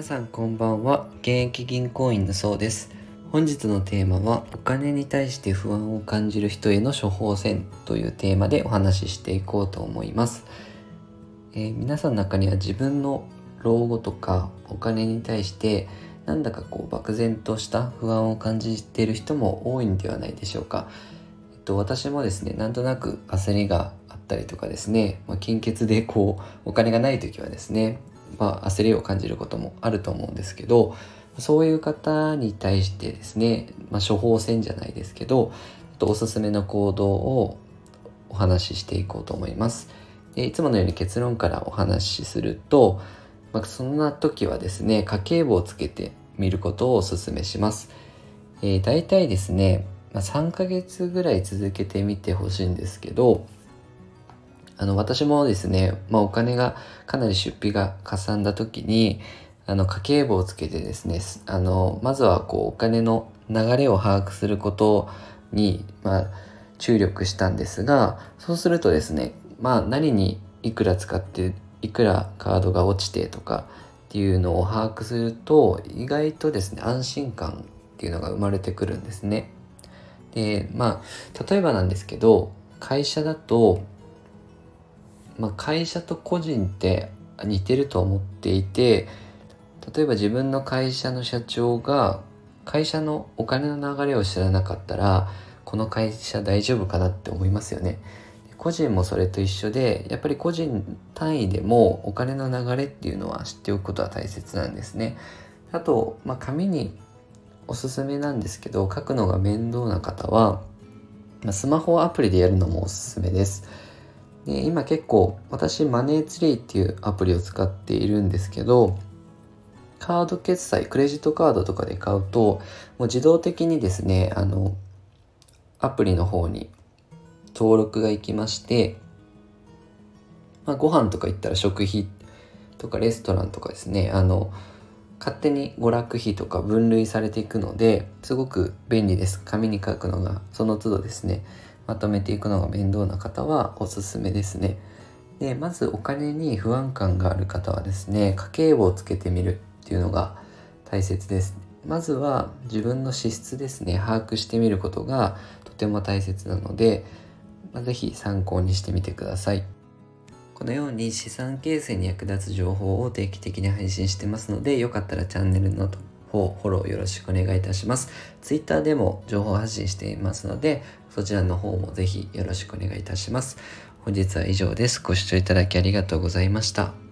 皆さんこんばんは。現役銀行員のそうです。本日のテーマはお金に対して不安を感じる人への処方箋というテーマでお話ししていこうと思います、えー、皆さんの中には自分の老後とかお金に対してなんだかこう漠然とした不安を感じている人も多いんではないでしょうか、えっと、私もですねなんとなく焦りがあったりとかですね、まあ、金欠でこうお金がない時はですねまあ、焦りを感じることもあると思うんですけどそういう方に対してですね、まあ、処方箋じゃないですけどおすすめの行動をお話ししていこうと思います。でいつものように結論からお話しすると、まあ、そんな時はですね家計簿をつけてみることをお勧めします。えー、大体ですね、まあ、3ヶ月ぐらい続けてみてほしいんですけどあの、私もですね、まあ、お金がかなり出費がかさんだ時に、あの、家計簿をつけてですね、あの、まずはこう、お金の流れを把握することに、まあ、注力したんですが、そうするとですね、まあ、何にいくら使って、いくらカードが落ちてとかっていうのを把握すると、意外とですね、安心感っていうのが生まれてくるんですね。で、まあ、例えばなんですけど、会社だと、まあ、会社と個人って似てると思っていて例えば自分の会社の社長が会社のお金の流れを知らなかったらこの会社大丈夫かなって思いますよね。個人もそれと一緒でやっぱり個人単位でもお金の流れっていうのは知っておくことは大切なんですね。あと、まあ、紙におすすめなんですけど書くのが面倒な方は、ま、スマホアプリでやるのもおすすめです。で今結構私マネーツリーっていうアプリを使っているんですけどカード決済クレジットカードとかで買うともう自動的にですねあのアプリの方に登録がいきまして、まあ、ご飯とか行ったら食費とかレストランとかですねあの勝手に娯楽費とか分類されていくのですごく便利です。紙に書くのがその都度ですね。まとめていくのが面倒な方はおすすめですね。でまずお金に不安感がある方はですね家計簿をつけてみるっていうのが大切です。まずは自分の支出ですね把握してみることがとても大切なので、まあ、是非参考にしてみてください。このように資産形成に役立つ情報を定期的に配信してますのでよかったらチャンネルの方、フォローよろしくお願いいたします。Twitter でも情報発信していますので、そちらの方もぜひよろしくお願いいたします。本日は以上です。ご視聴いただきありがとうございました。